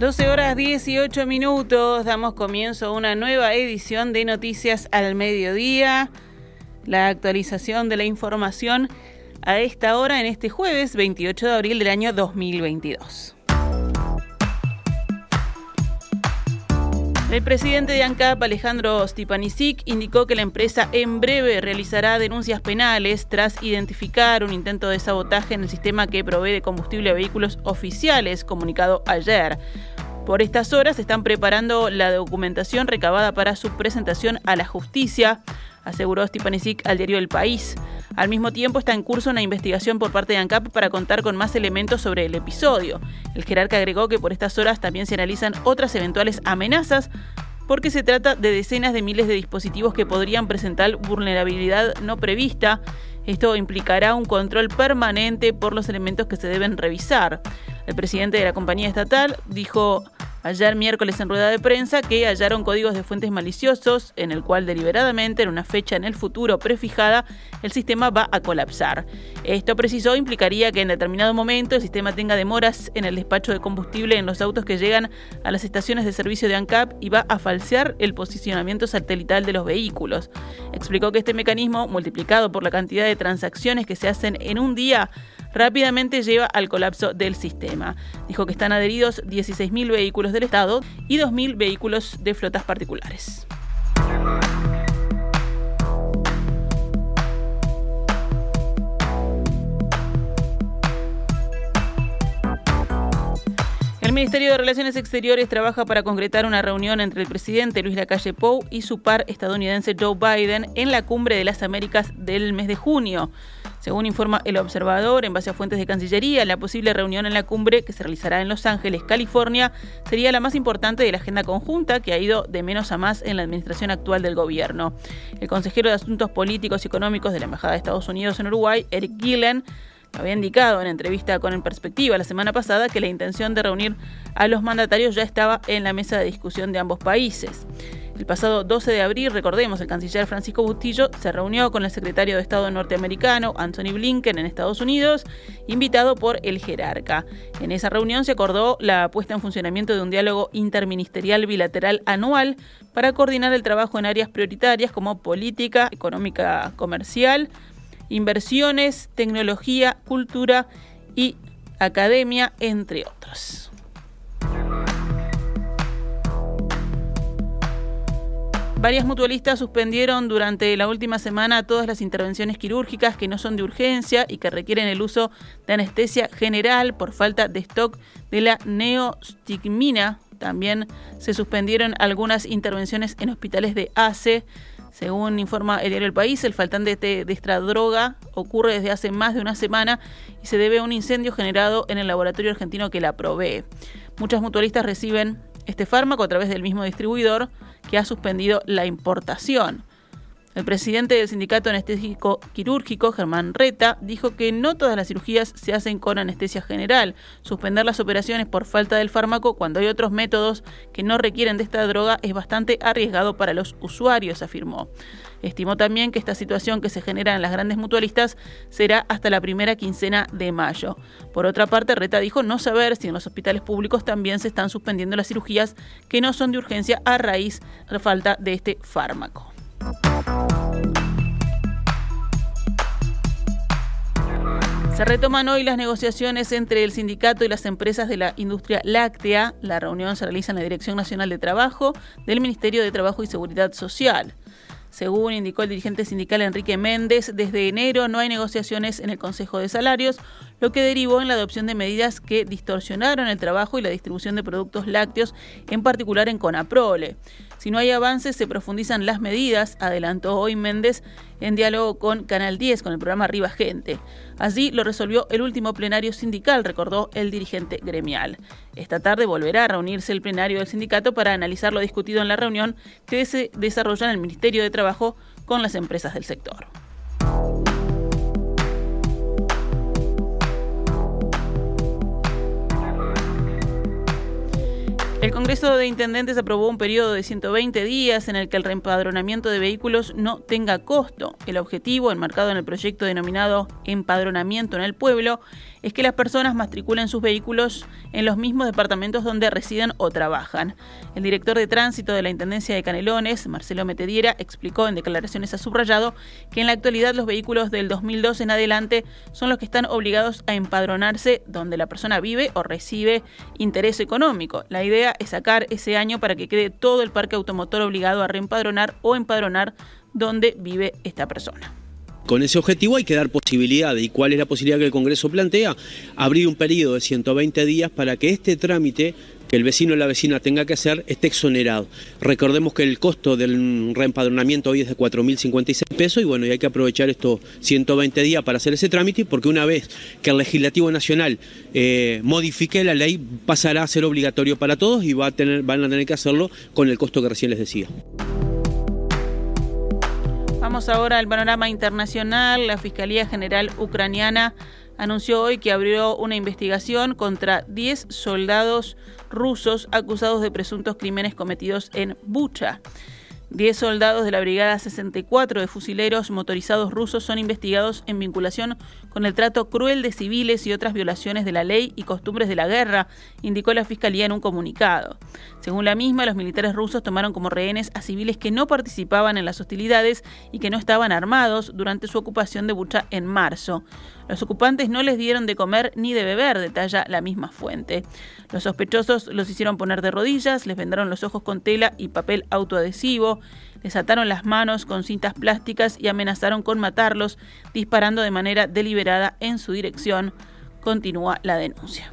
12 horas 18 minutos, damos comienzo a una nueva edición de Noticias al Mediodía, la actualización de la información a esta hora en este jueves 28 de abril del año 2022. El presidente de ANCAP, Alejandro Stipanisic, indicó que la empresa en breve realizará denuncias penales tras identificar un intento de sabotaje en el sistema que provee de combustible a vehículos oficiales, comunicado ayer. Por estas horas están preparando la documentación recabada para su presentación a la justicia, aseguró Stipanisic al diario El País. Al mismo tiempo está en curso una investigación por parte de ANCAP para contar con más elementos sobre el episodio. El jerarca agregó que por estas horas también se analizan otras eventuales amenazas porque se trata de decenas de miles de dispositivos que podrían presentar vulnerabilidad no prevista. Esto implicará un control permanente por los elementos que se deben revisar. El presidente de la compañía estatal dijo ayer miércoles en rueda de prensa que hallaron códigos de fuentes maliciosos en el cual deliberadamente en una fecha en el futuro prefijada el sistema va a colapsar. Esto precisó implicaría que en determinado momento el sistema tenga demoras en el despacho de combustible en los autos que llegan a las estaciones de servicio de ANCAP y va a falsear el posicionamiento satelital de los vehículos. Explicó que este mecanismo, multiplicado por la cantidad de transacciones que se hacen en un día, rápidamente lleva al colapso del sistema. Dijo que están adheridos 16.000 vehículos del Estado y 2.000 vehículos de flotas particulares. El Ministerio de Relaciones Exteriores trabaja para concretar una reunión entre el presidente Luis Lacalle Pou y su par estadounidense Joe Biden en la Cumbre de las Américas del mes de junio. Según informa el observador, en base a fuentes de Cancillería, la posible reunión en la cumbre que se realizará en Los Ángeles, California, sería la más importante de la agenda conjunta que ha ido de menos a más en la administración actual del gobierno. El consejero de Asuntos Políticos y Económicos de la Embajada de Estados Unidos en Uruguay, Eric Gillen, había indicado en entrevista con En Perspectiva la semana pasada que la intención de reunir a los mandatarios ya estaba en la mesa de discusión de ambos países. El pasado 12 de abril, recordemos, el canciller Francisco Bustillo se reunió con el secretario de Estado norteamericano, Anthony Blinken, en Estados Unidos, invitado por el jerarca. En esa reunión se acordó la puesta en funcionamiento de un diálogo interministerial bilateral anual para coordinar el trabajo en áreas prioritarias como política, económica, comercial, inversiones, tecnología, cultura y academia, entre otros. Varias mutualistas suspendieron durante la última semana todas las intervenciones quirúrgicas que no son de urgencia y que requieren el uso de anestesia general por falta de stock de la neostigmina. También se suspendieron algunas intervenciones en hospitales de ACE. Según informa el diario El País, el faltante de, de esta droga ocurre desde hace más de una semana y se debe a un incendio generado en el laboratorio argentino que la provee. Muchas mutualistas reciben este fármaco a través del mismo distribuidor que ha suspendido la importación. El presidente del Sindicato Anestésico Quirúrgico, Germán Reta, dijo que no todas las cirugías se hacen con anestesia general. Suspender las operaciones por falta del fármaco cuando hay otros métodos que no requieren de esta droga es bastante arriesgado para los usuarios, afirmó. Estimó también que esta situación que se genera en las grandes mutualistas será hasta la primera quincena de mayo. Por otra parte, Reta dijo no saber si en los hospitales públicos también se están suspendiendo las cirugías que no son de urgencia a raíz de falta de este fármaco. Se retoman hoy las negociaciones entre el sindicato y las empresas de la industria láctea. La reunión se realiza en la Dirección Nacional de Trabajo del Ministerio de Trabajo y Seguridad Social. Según indicó el dirigente sindical Enrique Méndez, desde enero no hay negociaciones en el Consejo de Salarios, lo que derivó en la adopción de medidas que distorsionaron el trabajo y la distribución de productos lácteos, en particular en Conaprole. Si no hay avances, se profundizan las medidas, adelantó hoy Méndez en diálogo con Canal 10, con el programa Arriba Gente. Así lo resolvió el último plenario sindical, recordó el dirigente gremial. Esta tarde volverá a reunirse el plenario del sindicato para analizar lo discutido en la reunión que se desarrolla en el Ministerio de Trabajo con las empresas del sector. Congreso Congreso de Intendentes aprobó un periodo de 120 días en el que el reempadronamiento de vehículos no tenga costo. El objetivo, enmarcado en el proyecto denominado Empadronamiento en el Pueblo, es que las personas matriculen sus vehículos en los mismos departamentos donde residen o trabajan. El director de tránsito de la Intendencia de Canelones, Marcelo Metediera, explicó en declaraciones a subrayado que en la actualidad los vehículos del 2002 en adelante son los que están obligados a empadronarse donde la persona vive o recibe interés económico. La idea es sacar ese año para que quede todo el parque automotor obligado a reempadronar o empadronar donde vive esta persona. Con ese objetivo hay que dar posibilidades. ¿Y cuál es la posibilidad que el Congreso plantea? Abrir un periodo de 120 días para que este trámite que el vecino o la vecina tenga que hacer esté exonerado. Recordemos que el costo del reempadronamiento hoy es de 4.056 pesos y bueno, hay que aprovechar estos 120 días para hacer ese trámite porque una vez que el Legislativo Nacional eh, modifique la ley pasará a ser obligatorio para todos y van a tener que hacerlo con el costo que recién les decía. Vamos ahora al panorama internacional. La Fiscalía General Ucraniana anunció hoy que abrió una investigación contra 10 soldados rusos acusados de presuntos crímenes cometidos en Bucha. Diez soldados de la Brigada 64 de fusileros motorizados rusos son investigados en vinculación con el trato cruel de civiles y otras violaciones de la ley y costumbres de la guerra, indicó la Fiscalía en un comunicado. Según la misma, los militares rusos tomaron como rehenes a civiles que no participaban en las hostilidades y que no estaban armados durante su ocupación de Bucha en marzo. Los ocupantes no les dieron de comer ni de beber, detalla la misma fuente. Los sospechosos los hicieron poner de rodillas, les vendaron los ojos con tela y papel autoadhesivo, les ataron las manos con cintas plásticas y amenazaron con matarlos, disparando de manera deliberada en su dirección. Continúa la denuncia.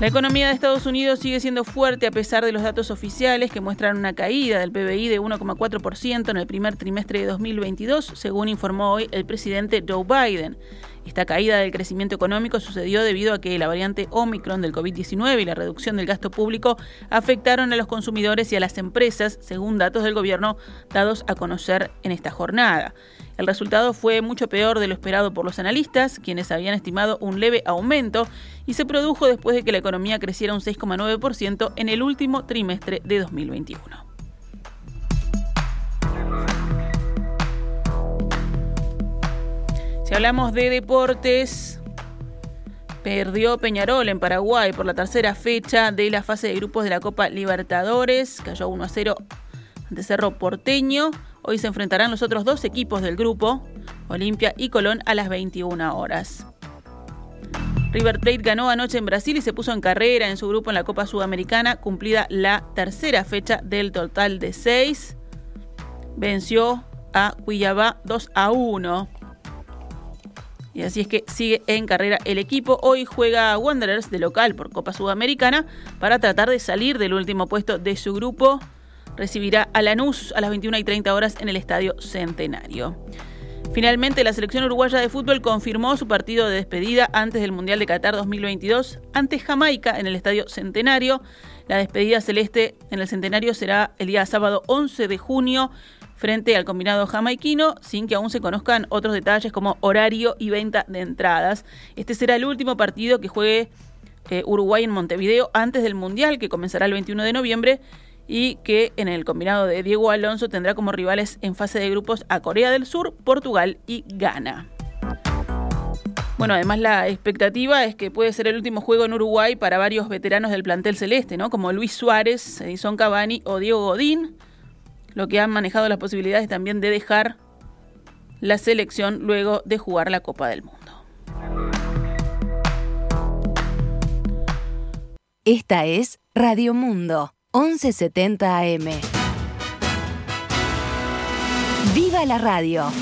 La economía de Estados Unidos sigue siendo fuerte a pesar de los datos oficiales que muestran una caída del PBI de 1,4% en el primer trimestre de 2022, según informó hoy el presidente Joe Biden. Esta caída del crecimiento económico sucedió debido a que la variante Omicron del COVID-19 y la reducción del gasto público afectaron a los consumidores y a las empresas, según datos del gobierno dados a conocer en esta jornada. El resultado fue mucho peor de lo esperado por los analistas, quienes habían estimado un leve aumento, y se produjo después de que la economía creciera un 6,9% en el último trimestre de 2021. Si hablamos de deportes, perdió Peñarol en Paraguay por la tercera fecha de la fase de grupos de la Copa Libertadores, cayó 1 a 0 ante Cerro Porteño. Hoy se enfrentarán los otros dos equipos del grupo, Olimpia y Colón, a las 21 horas. River Plate ganó anoche en Brasil y se puso en carrera en su grupo en la Copa Sudamericana, cumplida la tercera fecha del total de seis. Venció a Cuiabá 2 a 1. Y así es que sigue en carrera el equipo. Hoy juega Wanderers de local por Copa Sudamericana para tratar de salir del último puesto de su grupo recibirá a Lanús a las 21 y 30 horas en el Estadio Centenario. Finalmente, la selección uruguaya de fútbol confirmó su partido de despedida antes del Mundial de Qatar 2022 ante Jamaica en el Estadio Centenario. La despedida celeste en el Centenario será el día sábado 11 de junio frente al combinado jamaiquino, sin que aún se conozcan otros detalles como horario y venta de entradas. Este será el último partido que juegue eh, Uruguay en Montevideo antes del Mundial, que comenzará el 21 de noviembre y que en el combinado de Diego Alonso tendrá como rivales en fase de grupos a Corea del Sur, Portugal y Ghana. Bueno, además la expectativa es que puede ser el último juego en Uruguay para varios veteranos del plantel celeste, ¿no? Como Luis Suárez, Edison Cavani o Diego Godín, lo que han manejado las posibilidades también de dejar la selección luego de jugar la Copa del Mundo. Esta es Radio Mundo. 1170 AM. ¡Viva la radio!